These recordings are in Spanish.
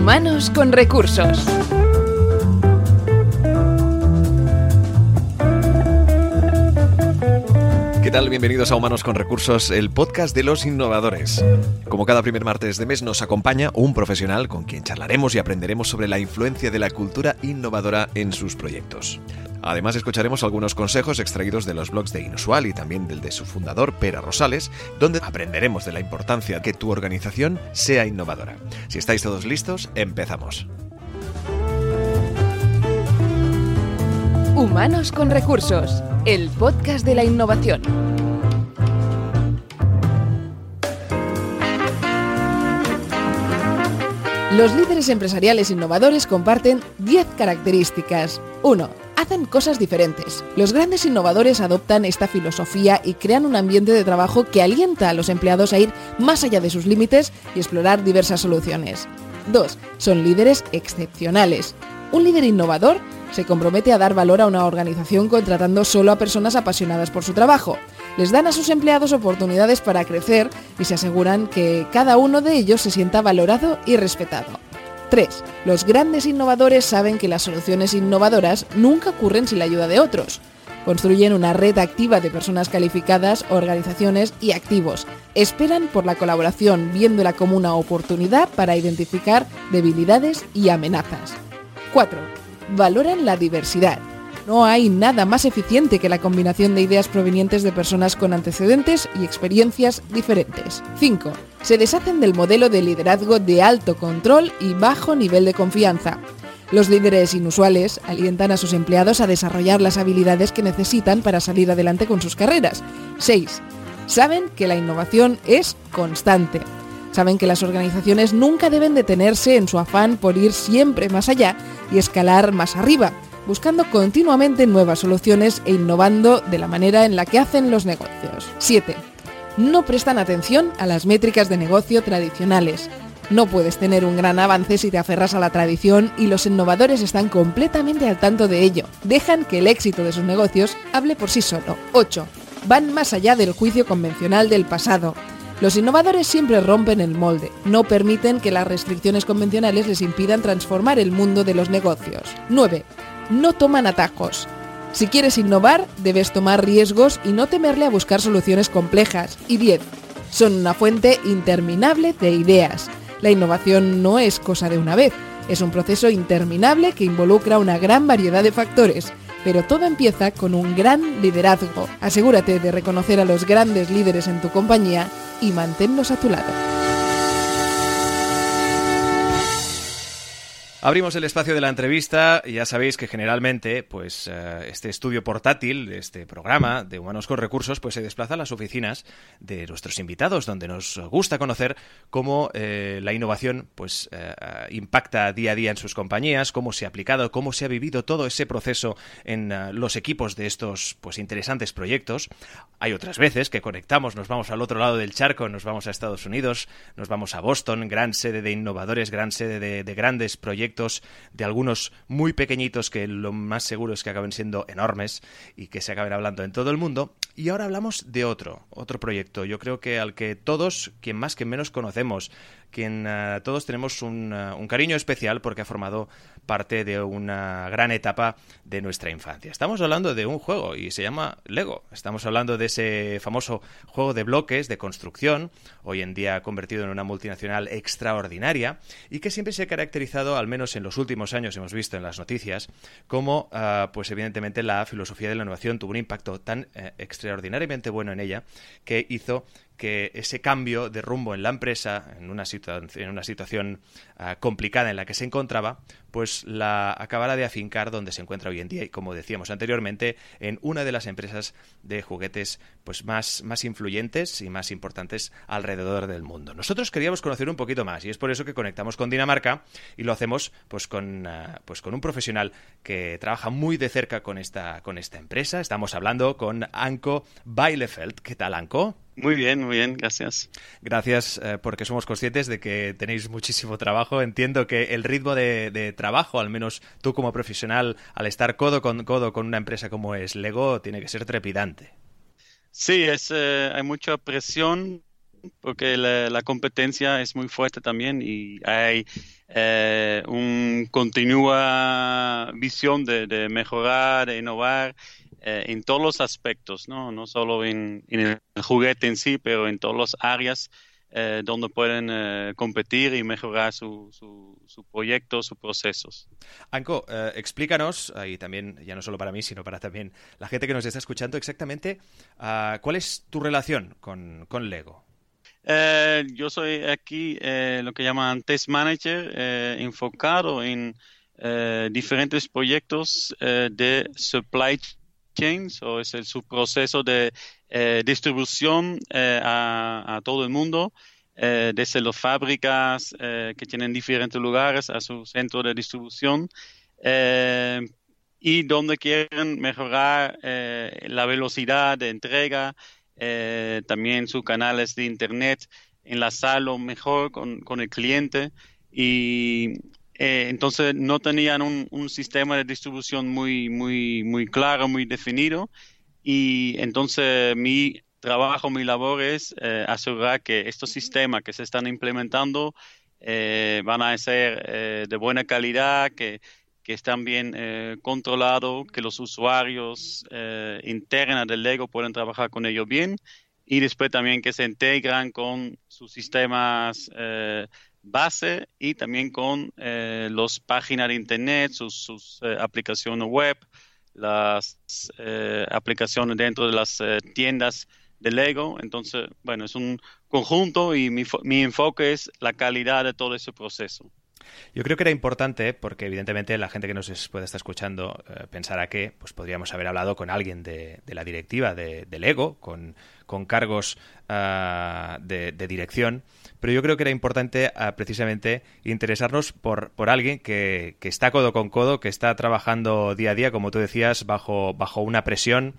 Humanos con recursos. ¿Qué tal? Bienvenidos a Humanos con Recursos, el podcast de los innovadores. Como cada primer martes de mes nos acompaña un profesional con quien charlaremos y aprenderemos sobre la influencia de la cultura innovadora en sus proyectos. Además escucharemos algunos consejos extraídos de los blogs de Inusual y también del de su fundador, Pera Rosales, donde aprenderemos de la importancia que tu organización sea innovadora. Si estáis todos listos, empezamos. Humanos con recursos, el podcast de la innovación. Los líderes empresariales innovadores comparten 10 características. 1. Hacen cosas diferentes. Los grandes innovadores adoptan esta filosofía y crean un ambiente de trabajo que alienta a los empleados a ir más allá de sus límites y explorar diversas soluciones. 2. Son líderes excepcionales. Un líder innovador se compromete a dar valor a una organización contratando solo a personas apasionadas por su trabajo. Les dan a sus empleados oportunidades para crecer y se aseguran que cada uno de ellos se sienta valorado y respetado. 3. Los grandes innovadores saben que las soluciones innovadoras nunca ocurren sin la ayuda de otros. Construyen una red activa de personas calificadas, organizaciones y activos. Esperan por la colaboración viéndola como una oportunidad para identificar debilidades y amenazas. 4. Valoran la diversidad. No hay nada más eficiente que la combinación de ideas provenientes de personas con antecedentes y experiencias diferentes. 5. Se deshacen del modelo de liderazgo de alto control y bajo nivel de confianza. Los líderes inusuales alientan a sus empleados a desarrollar las habilidades que necesitan para salir adelante con sus carreras. 6. Saben que la innovación es constante. Saben que las organizaciones nunca deben detenerse en su afán por ir siempre más allá y escalar más arriba, buscando continuamente nuevas soluciones e innovando de la manera en la que hacen los negocios. 7. No prestan atención a las métricas de negocio tradicionales. No puedes tener un gran avance si te aferras a la tradición y los innovadores están completamente al tanto de ello. Dejan que el éxito de sus negocios hable por sí solo. 8. Van más allá del juicio convencional del pasado. Los innovadores siempre rompen el molde, no permiten que las restricciones convencionales les impidan transformar el mundo de los negocios. 9. No toman atajos. Si quieres innovar, debes tomar riesgos y no temerle a buscar soluciones complejas. Y 10. Son una fuente interminable de ideas. La innovación no es cosa de una vez, es un proceso interminable que involucra una gran variedad de factores pero todo empieza con un gran liderazgo. Asegúrate de reconocer a los grandes líderes en tu compañía y manténlos a tu lado. Abrimos el espacio de la entrevista ya sabéis que generalmente pues eh, este estudio portátil, este programa de Humanos con Recursos, pues se desplaza a las oficinas de nuestros invitados, donde nos gusta conocer cómo eh, la innovación pues eh, impacta día a día en sus compañías, cómo se ha aplicado, cómo se ha vivido todo ese proceso en los equipos de estos pues interesantes proyectos. Hay otras veces que conectamos, nos vamos al otro lado del charco, nos vamos a Estados Unidos, nos vamos a Boston, gran sede de innovadores, gran sede de grandes proyectos de algunos muy pequeñitos que lo más seguro es que acaben siendo enormes y que se acaben hablando en todo el mundo. Y ahora hablamos de otro, otro proyecto. Yo creo que al que todos, quien más que menos conocemos, quien uh, todos tenemos un, uh, un, cariño especial porque ha formado parte de una gran etapa de nuestra infancia. Estamos hablando de un juego y se llama Lego. Estamos hablando de ese famoso juego de bloques de construcción, hoy en día convertido en una multinacional extraordinaria y que siempre se ha caracterizado, al menos en los últimos años hemos visto en las noticias, como, uh, pues evidentemente, la filosofía de la innovación tuvo un impacto tan extraordinariamente bueno en ella que hizo que ese cambio de rumbo en la empresa, en una, en una situación complicada en la que se encontraba, pues la acabara de afincar donde se encuentra hoy en día y como decíamos anteriormente, en una de las empresas de juguetes pues más, más influyentes y más importantes alrededor del mundo. Nosotros queríamos conocer un poquito más y es por eso que conectamos con Dinamarca y lo hacemos pues con, uh, pues con un profesional que trabaja muy de cerca con esta, con esta empresa. Estamos hablando con Anko Bielefeld. ¿Qué tal, Anko? Muy bien, muy bien, gracias. Gracias eh, porque somos conscientes de que tenéis muchísimo trabajo. Entiendo que el ritmo de, trabajo, al menos tú como profesional, al estar codo con codo con una empresa como es Lego, tiene que ser trepidante. Sí, es, eh, hay mucha presión porque la, competencia es muy fuerte también y hay eh, una continua visión de, mejorar, de innovar eh, en todos los aspectos, no, solo en, el juguete en sí, pero en todas las áreas eh, donde pueden eh, competir y mejorar su, su, proyecto, sus procesos. Anko, eh, explícanos, y también, ya no solo para mí, sino para también la gente que nos está escuchando, exactamente ah, cuál es tu relación con, con Lego. yo soy aquí lo que llaman test manager, enfocado en diferentes proyectos de supply o es el subproceso de eh, distribución eh, a, todo el mundo, eh, desde las fábricas que tienen diferentes lugares a su centro de distribución y donde quieren mejorar la velocidad de entrega, también sus canales de internet, enlazarlo mejor con el cliente y entonces no tenían un, sistema de distribución muy, muy, muy claro, muy definido. Y entonces mi trabajo, mi labor es eh, asegurar que estos sistemas que se están implementando eh, van a ser eh, de buena calidad, que, que están bien controlados, que los usuarios internos del Lego pueden trabajar con ellos bien. Y después también que se integran con sus sistemas base y también con las páginas de internet, sus, sus aplicaciones web las eh, aplicaciones dentro de las eh, tiendas de Lego. Entonces, bueno, es un conjunto y mi, mi enfoque es la calidad de todo ese proceso. Yo creo que era importante porque evidentemente la gente que nos puede estar escuchando eh, pensará que pues podríamos haber hablado con alguien de, la directiva de, Lego, con, con cargos ah, de, dirección, pero yo creo que era importante ah, precisamente interesarnos por, por alguien que, que, está codo con codo, que está trabajando día a día, como tú decías, bajo, bajo una presión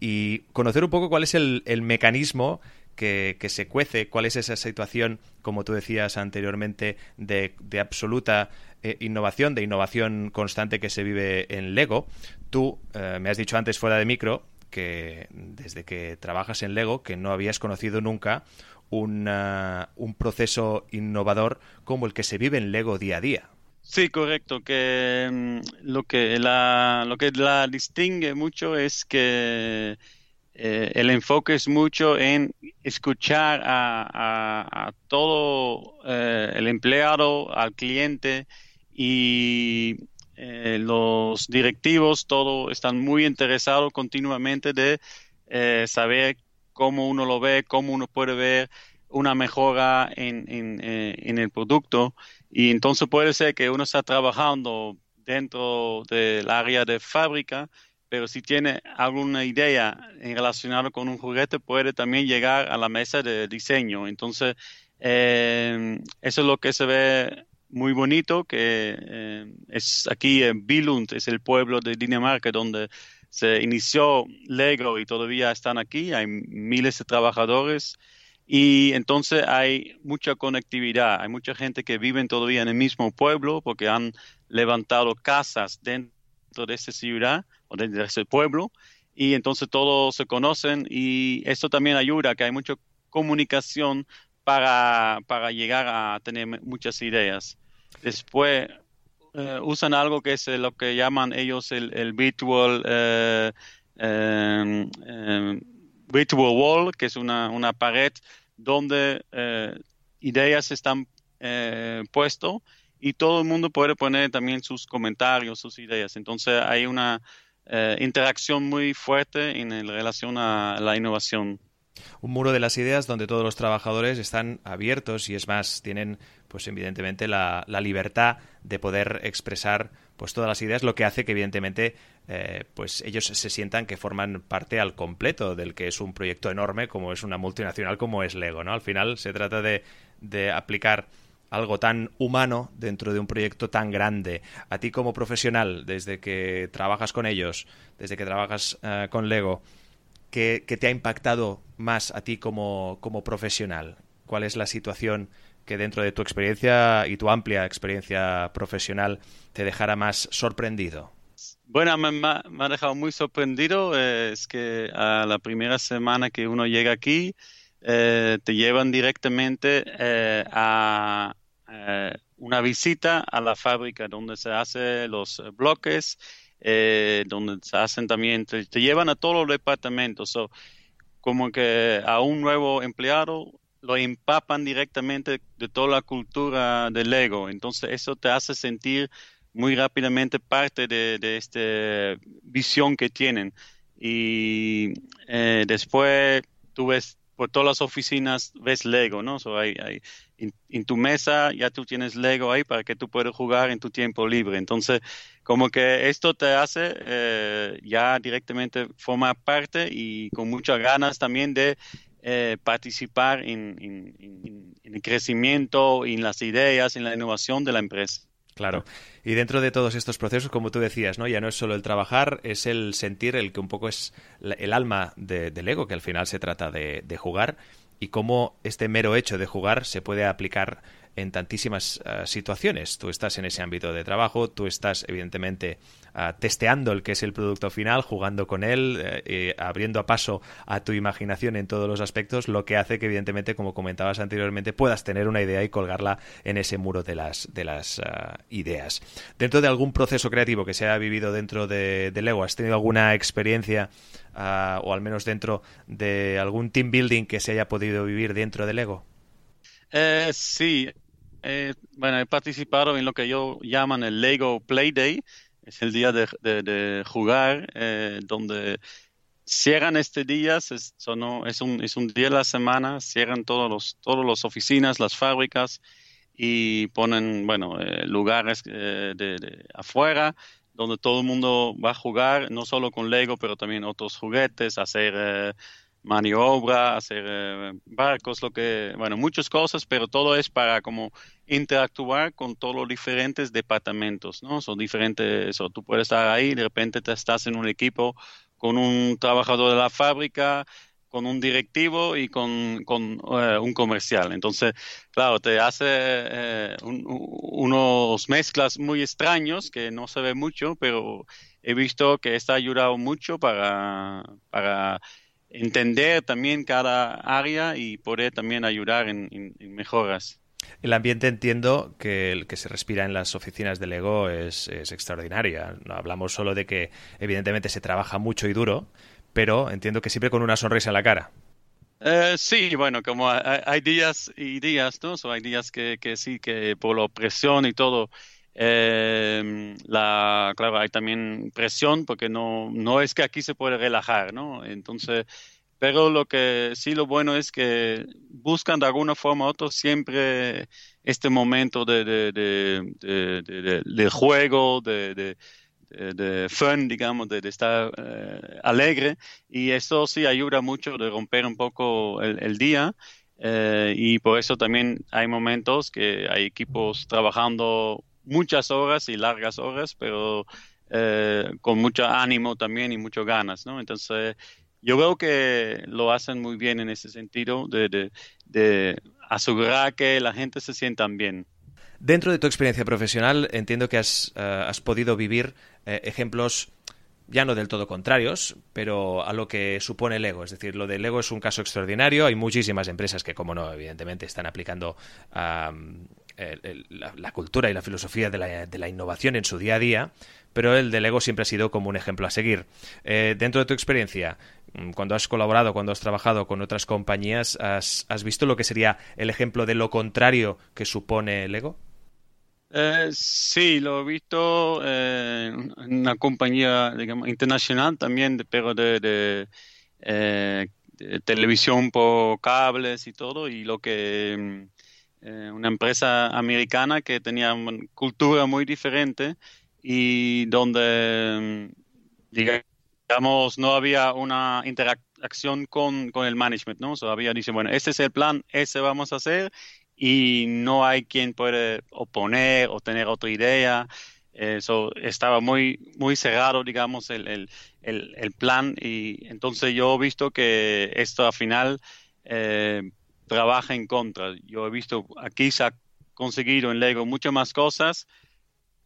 y conocer un poco cuál es el, el mecanismo que, se cuece, cuál es esa situación, como tú decías anteriormente, de, absoluta eh, innovación, de innovación constante que se vive en Lego. Tú eh, me has dicho antes fuera de micro que desde que trabajas en Lego, que no habías conocido nunca un proceso innovador como el que se vive en Lego día a día. Sí, correcto. Que mm, lo que la lo que la distingue mucho es que eh, el enfoque es mucho en escuchar a, todo eh, el empleado, al cliente y eh, los directivos, todo están muy interesados continuamente de saber cómo uno lo ve, cómo uno puede ver una mejora en, en el producto. Y entonces puede ser que uno está trabajando dentro del área de fábrica, pero si tiene alguna idea en relacionado con un juguete, puede también llegar a la mesa de diseño. Entonces, eh, eso es lo que se ve muy bonito, que eh, es aquí en Billund, es el pueblo de Dinamarca donde se inició Lego y todavía están aquí, hay miles de trabajadores. Y entonces hay mucha conectividad, hay mucha gente que vive todavía en el mismo pueblo porque han levantado casas dentro de esa ciudad o de ese pueblo. Y entonces todos se conocen y esto también ayuda, que hay mucha comunicación para, para llegar a tener muchas ideas. Después eh, usan algo que es lo que llaman ellos el, virtual, eh, em, em, virtual wall, que es una, una pared donde eh, ideas están puestas y todo el mundo puede poner también sus comentarios, sus ideas. Entonces hay una eh, interacción muy fuerte en relación a la innovación. Un muro de las ideas donde todos los trabajadores están abiertos y es más, tienen pues evidentemente la, libertad de poder expresar pues todas las ideas, lo que hace que evidentemente eh, pues ellos se sientan que forman parte al completo del que es un proyecto enorme como es una multinacional como es Lego, ¿no? Al final se trata de, de aplicar algo tan humano dentro de un proyecto tan grande. A ti como profesional, desde que trabajas con ellos, desde que trabajas eh, con Lego, ¿qué, te ha impactado más a ti como, como profesional? ¿Cuál es la situación que dentro de tu experiencia y tu amplia experiencia profesional te dejara más sorprendido? Bueno, me, ha dejado muy sorprendido. es que a la primera semana que uno llega aquí, te llevan directamente a una visita a la fábrica donde se hacen los bloques, donde se hacen también, te, llevan a todos los departamentos. como que a un nuevo empleado lo empapan directamente de toda la cultura del Lego. Entonces eso te hace sentir muy rápidamente parte de, esta visión que tienen. Y eh, después tú ves por todas las oficinas, ves Lego, ¿no? Hay, en, tu mesa ya tú tienes Lego ahí para que tú puedas jugar en tu tiempo libre. Entonces, como que esto te hace eh, ya directamente formar parte y con muchas ganas también de eh, participar en, el crecimiento, en las ideas, en la innovación de la empresa. Claro. Y dentro de todos estos procesos, como tú decías, ¿no? Ya no es solo el trabajar, es el sentir, el que un poco es el alma del ego, que al final se trata de, de jugar, y cómo este mero hecho de jugar se puede aplicar en tantísimas eh, situaciones. Tú estás en ese ámbito de trabajo, tú estás evidentemente eh, testeando el que es el producto final, jugando con él, eh, abriendo a paso a tu imaginación en todos los aspectos, lo que hace que evidentemente, como comentabas anteriormente, puedas tener una idea y colgarla en ese muro de las, de las ideas. Dentro de algún proceso creativo que se haya vivido dentro de, Lego, ¿has tenido alguna experiencia o al menos dentro de algún team building que se haya podido vivir dentro de Lego? sí, eh, bueno, he participado en lo que ellos llaman el Lego Play Day. Es el día de, jugar, eh, donde cierran este día, es, un, es un día de la semana, cierran todos los, todas las oficinas, las fábricas y ponen, bueno, eh, lugares de, afuera donde todo el mundo va a jugar, no solo con Lego, pero también otros juguetes, hacer maniobra, hacer eh, barcos, lo que, bueno, muchas cosas, pero todo es para como interactuar con todos los diferentes departamentos, ¿no? Son diferentes, o tú puedes estar ahí, de repente te estás en un equipo con un trabajador de la fábrica, con un directivo y con, con eh, un comercial. Entonces, claro, te hace eh, unos mezclas muy extraños que no se ve mucho, pero he visto que está ayudado mucho para, para entender también cada área y poder también ayudar en, mejoras. El ambiente entiendo que el que se respira en las oficinas de Lego es, es extraordinario. No hablamos solo de que evidentemente se trabaja mucho y duro, pero entiendo que siempre con una sonrisa en la cara. Eh, sí, bueno, como hay, días y días, ¿no? hay días que, que sí, que por la opresión y todo, eh, la, claro, hay también presión porque no, no es que aquí se puede relajar, ¿no? Entonces, pero lo que sí lo bueno es que buscan de alguna forma u otra siempre este momento de, de, de, de juego, de, de, fun, digamos, de, estar eh, alegre y eso sí ayuda mucho de romper un poco el, día. Eh, y por eso también hay momentos que hay equipos trabajando muchas horas y largas horas, pero eh, con mucho ánimo también y muchas ganas, ¿no? Entonces, yo veo que lo hacen muy bien en ese sentido de, asegurar que la gente se sienta bien. Dentro de tu experiencia profesional, entiendo que has, eh, podido vivir eh, ejemplos ya no del todo contrarios, pero a lo que supone el ego. Es decir, lo del ego es un caso extraordinario. Hay muchísimas empresas que, como no, evidentemente están aplicando la, cultura y la filosofía de la, de la, innovación en su día a día, pero el del ego siempre ha sido como un ejemplo a seguir. Eh, dentro de tu experiencia, mm, cuando has colaborado, cuando has trabajado con otras compañías, ¿has, visto lo que sería el ejemplo de lo contrario que supone el ego? Eh, sí, lo he visto eh, en una compañía internacional también, pero de, televisión por cables y todo, y lo que mm, una empresa americana que tenía una cultura muy diferente y donde, mm, digamos, no había una interacción con, con el management, ¿no? Todavía dice, bueno, este es el plan, ese vamos a hacer y no hay quien puede oponer o tener otra idea. Eso estaba muy, muy cerrado, digamos, el, el, el, plan y entonces yo he visto que esto al final eh, trabaja en contra. Yo he visto aquí se ha conseguido en Lego muchas más cosas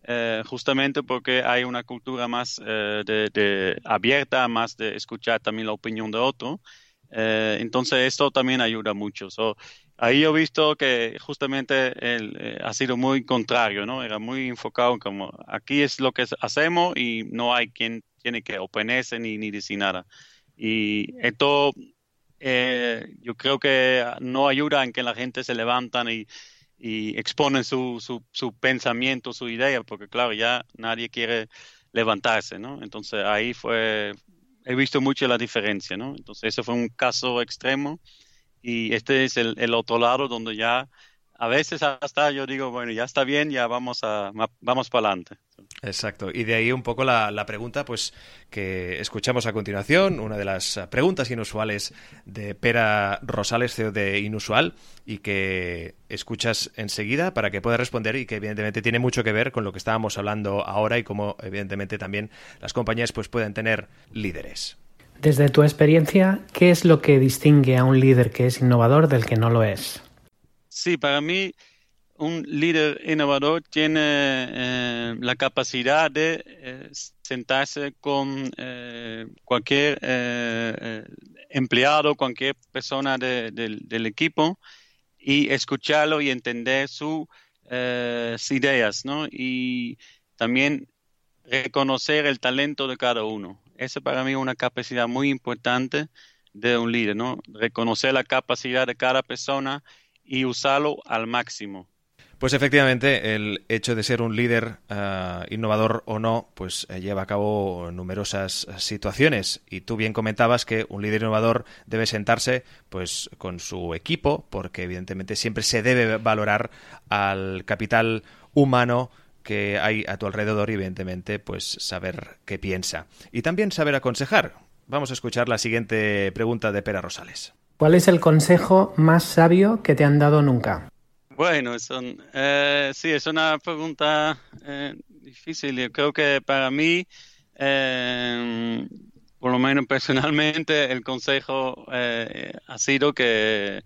eh, justamente porque hay una cultura más eh, de, abierta, más de escuchar también la opinión de otro. Eh, entonces esto también ayuda mucho. ahí he visto que justamente eh, ha sido muy contrario, ¿no? Era muy enfocado como aquí es lo que hacemos y no hay quien tiene que oponerse ni, ni decir nada. Y esto eh, yo creo que no ayuda en que la gente se levantan y, exponen su, su, su, pensamiento, su idea, porque claro, ya nadie quiere levantarse, ¿no? Entonces ahí fue, he visto mucho la diferencia, ¿no? Entonces ese fue un caso extremo y este es el otro lado donde ya a veces hasta yo digo, bueno, ya está bien, ya vamos a vamos para adelante. Exacto. Y de ahí un poco la, la, pregunta, pues, que escuchamos a continuación, una de las preguntas inusuales de Pera Rosales, CEO de Inusual, y que escuchas enseguida para que puedas responder y que evidentemente tiene mucho que ver con lo que estábamos hablando ahora y cómo evidentemente también las compañías pues pueden tener líderes. Desde tu experiencia, ¿qué es lo que distingue a un líder que es innovador del que no lo es? Sí, para mí un líder innovador tiene eh, la capacidad de eh, sentarse con eh, cualquier empleado, cualquier persona del equipo y escucharlo y entender sus ideas, ¿no? Y también reconocer el talento de cada uno. Esa para mí es una capacidad muy importante de un líder, ¿no? Reconocer la capacidad de cada persona y usarlo al máximo. Pues efectivamente, el hecho de ser un líder eh, innovador o no, pues eh, lleva a cabo numerosas situaciones. Y tú bien comentabas que un líder innovador debe sentarse, pues, con su equipo, porque evidentemente siempre se debe valorar al capital humano que hay a tu alrededor y evidentemente, pues, saber qué piensa y también saber aconsejar. Vamos a escuchar la siguiente pregunta de Pera Rosales. ¿Cuál es el consejo más sabio que te han dado nunca? Bueno, son, eh, sí, es una pregunta eh, difícil. Yo creo que para mí, eh, por lo menos personalmente, el consejo ha sido que,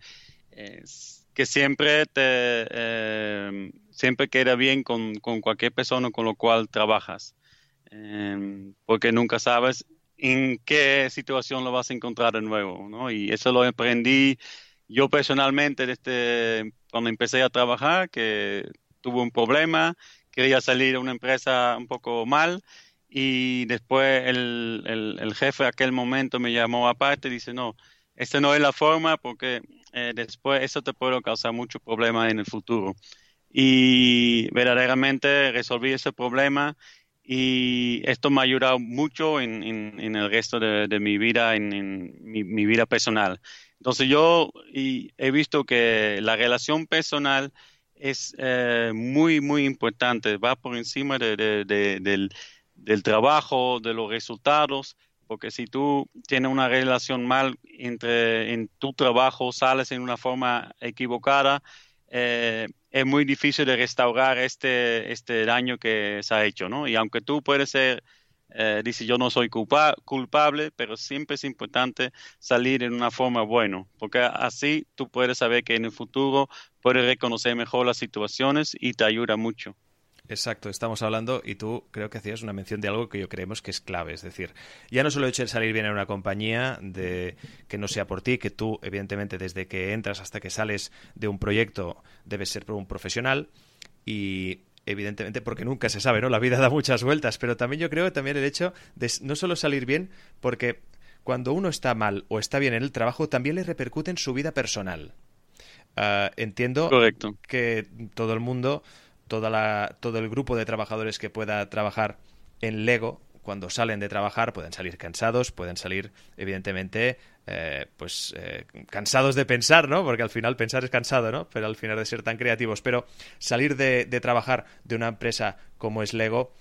que siempre te siempre queda bien con, con cualquier persona con lo cual trabajas, porque nunca sabes en qué situación lo vas a encontrar de nuevo, ¿no? Y eso lo aprendí yo personalmente desde cuando empecé a trabajar, que tuve un problema, quería salir a una empresa un poco mal y después el, el, el jefe a aquel momento me llamó aparte y dice, no, esta no es la forma porque eh, después eso te puede causar mucho problema en el futuro. Y verdaderamente resolví ese problema y esto me ha ayudado mucho en, en, el resto de, de mi vida, en, mi, mi, vida personal. Entonces yo he visto que la relación personal es eh, muy, muy importante, va por encima de, del, del, trabajo, de los resultados, porque si tú tienes una relación mal entre en tu trabajo, sales en una forma equivocada, eh, es muy difícil de restaurar este, este daño que se ha hecho, ¿no? Y aunque tú puedes ser, eh, dice yo no soy culpa culpable, pero siempre es importante salir en una forma buena, porque así tú puedes saber que en el futuro puedes reconocer mejor las situaciones y te ayuda mucho. Exacto, estamos hablando y tú creo que hacías una mención de algo que yo creemos que es clave, es decir, ya no solo el hecho de salir bien en una compañía, de que no sea por ti, que tú evidentemente desde que entras hasta que sales de un proyecto debes ser un profesional y evidentemente porque nunca se sabe, ¿no? La vida da muchas vueltas, pero también yo creo también el hecho de no solo salir bien, porque cuando uno está mal o está bien en el trabajo también le repercute en su vida personal. Uh, entiendo Correcto. que todo el mundo toda la, todo el grupo de trabajadores que pueda trabajar en Lego, cuando salen de trabajar, pueden salir cansados, pueden salir, evidentemente, eh, pues eh, cansados de pensar, ¿no? Porque al final pensar es cansado, ¿no? Pero al final de ser tan creativos. Pero salir de, de trabajar de una empresa como es Lego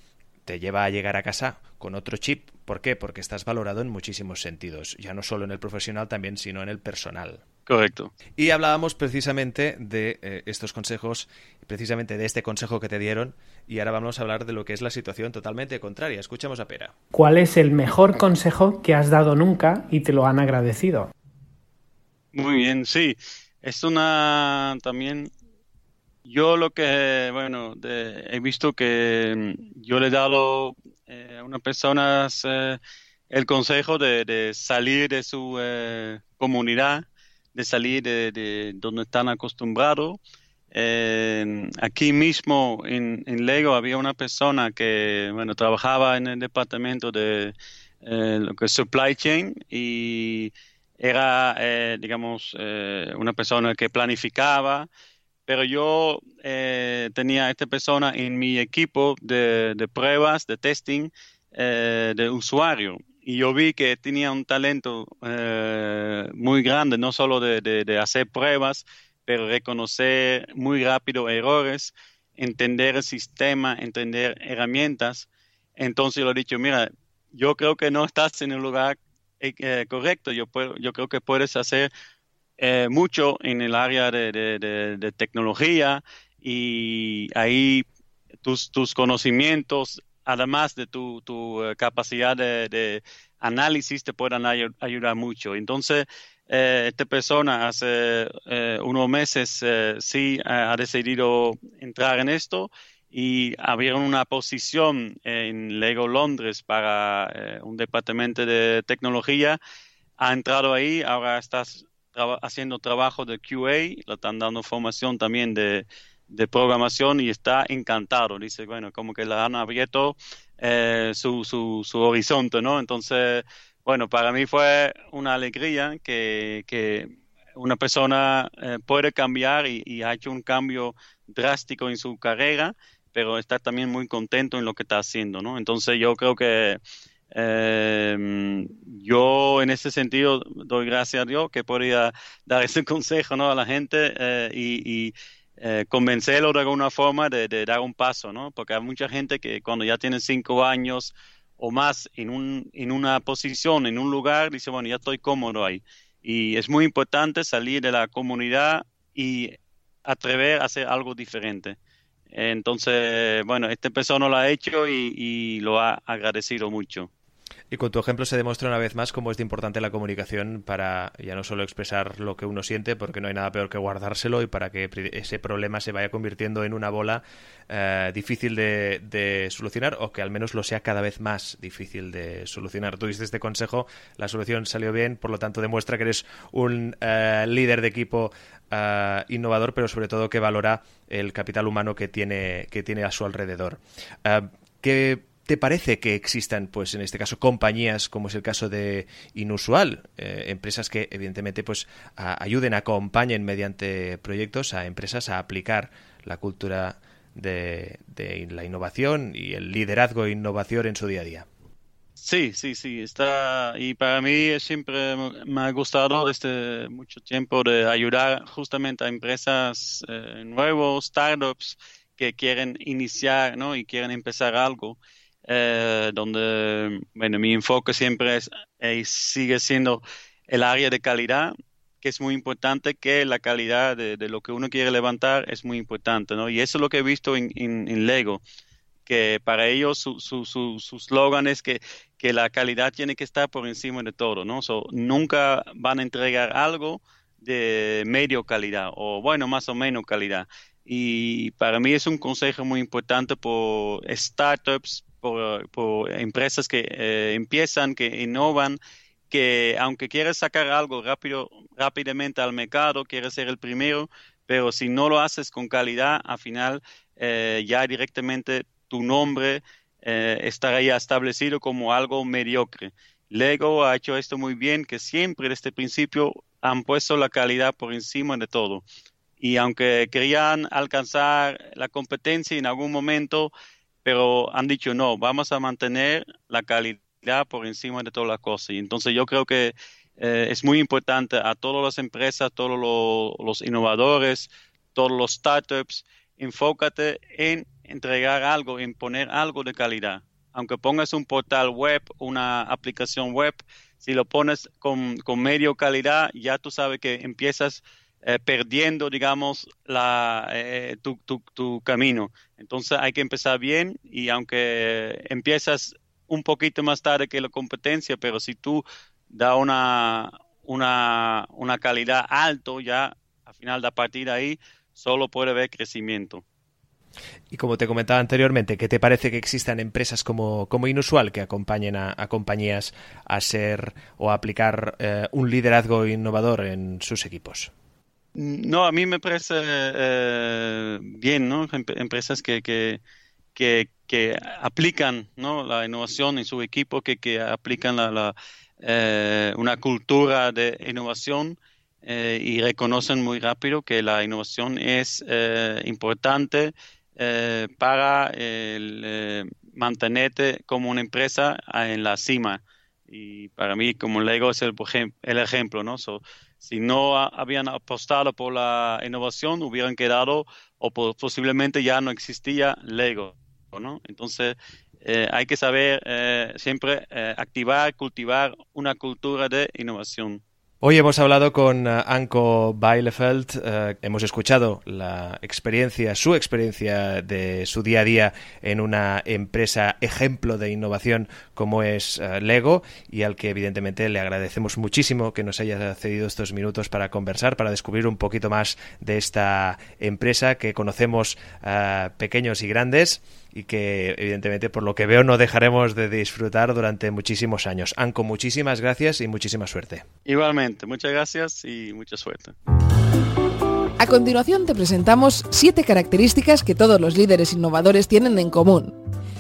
te lleva a llegar a casa con otro chip. ¿Por qué? Porque estás valorado en muchísimos sentidos, ya no solo en el profesional también, sino en el personal. Correcto. Y hablábamos precisamente de eh, estos consejos, precisamente de este consejo que te dieron, y ahora vamos a hablar de lo que es la situación totalmente contraria. Escuchamos a Pera. ¿Cuál es el mejor consejo que has dado nunca y te lo han agradecido? Muy bien, sí. Es una también. Yo lo que, bueno, he visto que mm, yo le he dado eh, a unas personas eh, el consejo de, salir de su comunidad, de salir de, donde están acostumbrados. aquí mismo en, Lego había una persona que, bueno, trabajaba en el departamento de eh, lo que es supply chain y era, eh, digamos, eh, una persona que planificaba, pero yo tenía a esta persona en mi equipo de, de pruebas, de testing de usuario y yo vi que tenía un talento eh, muy grande, no solo de, hacer pruebas, pero reconocer muy rápido errores, entender el sistema, entender herramientas. Entonces yo le he dicho, mira, yo creo que no estás en el lugar eh, eh, correcto, yo, yo creo que puedes hacer mucho en el área de, tecnología y ahí tus, tus conocimientos además de tu, eh, capacidad de, análisis, te puedan ayudar mucho. Entonces, eh, esta persona hace eh, unos meses sí ha decidido entrar en esto y abrieron una posición en Lego Londres para un departamento de tecnología. Ha entrado ahí, ahora estás haciendo trabajo de QA, le están dando formación también de, de programación y está encantado. Dice, bueno, como que le han abierto eh, su, su, su, horizonte, ¿no? Entonces, bueno, para mí fue una alegría que, que una persona eh, puede cambiar y, ha hecho un cambio drástico en su carrera, pero está también muy contento en lo que está haciendo, ¿no? Entonces yo creo que eh, yo en ese sentido doy gracias a Dios que podría dar ese consejo ¿no? a la gente y, eh, convencerlo de alguna forma de, dar un paso, ¿no? Porque hay mucha gente que cuando ya tiene cinco años o más en, un, en una posición, en un lugar, dice, bueno, ya estoy cómodo ahí. Y es muy importante salir de la comunidad y atrever a hacer algo diferente. Entonces, bueno, este persona lo ha hecho y lo ha agradecido mucho. Y con tu ejemplo se demuestra una vez más cómo es de importante la comunicación para ya no solo expresar lo que uno siente, porque no hay nada peor que guardárselo y para que ese problema se vaya convirtiendo en una bola eh, difícil de, solucionar o que al menos lo sea cada vez más difícil de solucionar. Tú diste este consejo, la solución salió bien, por lo tanto demuestra que eres un eh, líder de equipo eh, innovador, pero sobre todo que valora el capital humano que tiene, que tiene a su alrededor. ¿Qué te parece que existan, pues en este caso, compañías como es el caso de Inusual, eh, empresas que evidentemente pues ayuden, acompañen mediante proyectos a empresas a aplicar la cultura de, la innovación y el liderazgo e innovación en su día a día? Sí, sí, sí, está y para mí siempre me ha gustado desde mucho tiempo de ayudar justamente a empresas eh, nuevos, startups que quieren iniciar, ¿no? Y quieren empezar algo donde bueno, mi enfoque siempre es, eh, sigue siendo el área de calidad, que es muy importante, que la calidad de, lo que uno quiere levantar es muy importante, ¿no? Y eso es lo que he visto en, en, Lego, que para ellos su, su, su, slogan es que, que, la calidad tiene que estar por encima de todo, ¿no? So, nunca van a entregar algo de medio calidad o, bueno, más o menos calidad. Y para mí es un consejo muy importante por startups, por, empresas que eh, empiezan, que innovan, que aunque quieres sacar algo rápido, rápidamente al mercado, quieres ser el primero, pero si no lo haces con calidad, al final eh, ya directamente tu nombre eh, estará ya establecido como algo mediocre. Lego ha hecho esto muy bien, que siempre desde el principio han puesto la calidad por encima de todo. Y aunque querían alcanzar la competencia en algún momento, pero han dicho no, vamos a mantener la calidad por encima de todas las cosas. Y entonces yo creo que eh, es muy importante a todas las empresas, todos los, innovadores, todos los startups, enfócate en entregar algo, en poner algo de calidad. Aunque pongas un portal web, una aplicación web, si lo pones con, con medio calidad, ya tú sabes que empiezas eh, perdiendo, digamos, la, eh, tu, tu, camino. Entonces hay que empezar bien y aunque empiezas un poquito más tarde que la competencia, pero si tú da una, una, una calidad alto, ya al final de a partir de ahí solo puede haber crecimiento. Y como te comentaba anteriormente, ¿qué te parece que existan empresas como, como Inusual que acompañen a, compañías a ser o a aplicar eh, un liderazgo innovador en sus equipos? No, a mí me parece eh, bien, ¿no? Empresas que, que, que, aplican ¿no? la innovación en su equipo, que, que aplican la, eh, una cultura de innovación y reconocen muy rápido que la innovación es importante eh, para el, eh, mantenerte como una empresa en la cima. Y para mí, como Lego es el, el ejemplo, ¿no? Si no habían apostado por la innovación, hubieran quedado o posiblemente ya no existía Lego, ¿no? Entonces, eh, hay que saber siempre activar, cultivar una cultura de innovación. Hoy hemos hablado con uh, Anko Bielefeld, eh, hemos escuchado la experiencia, su experiencia de su día a día en una empresa ejemplo de innovación como es eh, Lego y al que evidentemente le agradecemos muchísimo que nos haya cedido estos minutos para conversar, para descubrir un poquito más de esta empresa que conocemos pequeños y grandes y que evidentemente por lo que veo no dejaremos de disfrutar durante muchísimos años. Anco, muchísimas gracias y muchísima suerte. Igualmente, muchas gracias y mucha suerte. A continuación te presentamos siete características que todos los líderes innovadores tienen en común.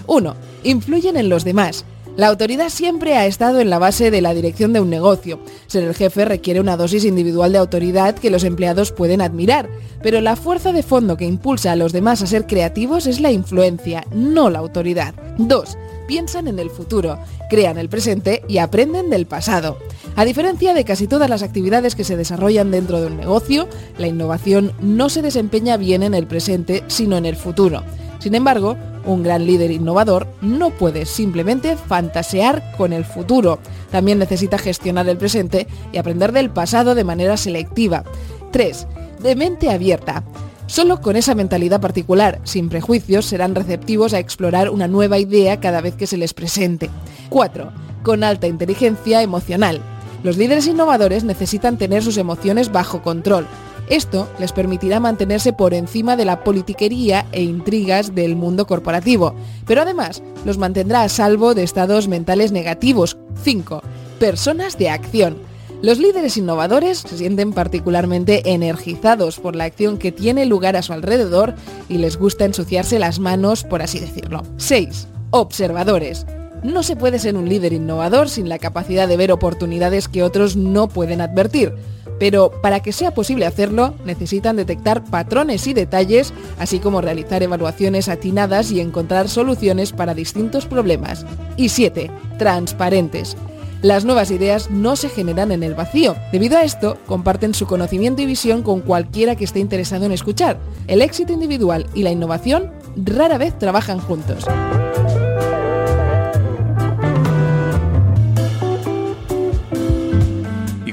1. Influyen en los demás. La autoridad siempre ha estado en la base de la dirección de un negocio. Ser el jefe requiere una dosis individual de autoridad que los empleados pueden admirar, pero la fuerza de fondo que impulsa a los demás a ser creativos es la influencia, no la autoridad. 2. Piensan en el futuro, crean el presente y aprenden del pasado. A diferencia de casi todas las actividades que se desarrollan dentro de un negocio, la innovación no se desempeña bien en el presente, sino en el futuro. Sin embargo, un gran líder innovador no puede simplemente fantasear con el futuro. También necesita gestionar el presente y aprender del pasado de manera selectiva. 3. De mente abierta. Solo con esa mentalidad particular, sin prejuicios, serán receptivos a explorar una nueva idea cada vez que se les presente. 4. Con alta inteligencia emocional. Los líderes innovadores necesitan tener sus emociones bajo control, esto les permitirá mantenerse por encima de la politiquería e intrigas del mundo corporativo, pero además los mantendrá a salvo de estados mentales negativos. 5. Personas de acción. Los líderes innovadores se sienten particularmente energizados por la acción que tiene lugar a su alrededor y les gusta ensuciarse las manos, por así decirlo. 6. Observadores. No se puede ser un líder innovador sin la capacidad de ver oportunidades que otros no pueden advertir pero para que sea posible hacerlo necesitan detectar patrones y detalles, así como realizar evaluaciones atinadas y encontrar soluciones para distintos problemas. Y 7. Transparentes. Las nuevas ideas no se generan en el vacío. Debido a esto, comparten su conocimiento y visión con cualquiera que esté interesado en escuchar. El éxito individual y la innovación rara vez trabajan juntos.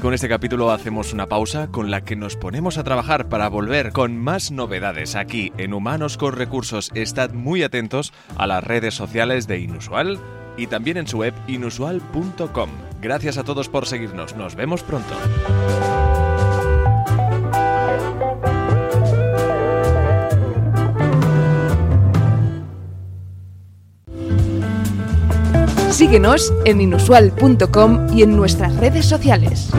Con este capítulo hacemos una pausa con la que nos ponemos a trabajar para volver con más novedades aquí en Humanos con Recursos. Estad muy atentos a las redes sociales de Inusual y también en su web inusual.com. Gracias a todos por seguirnos. Nos vemos pronto. Síguenos en inusual.com y en nuestras redes sociales.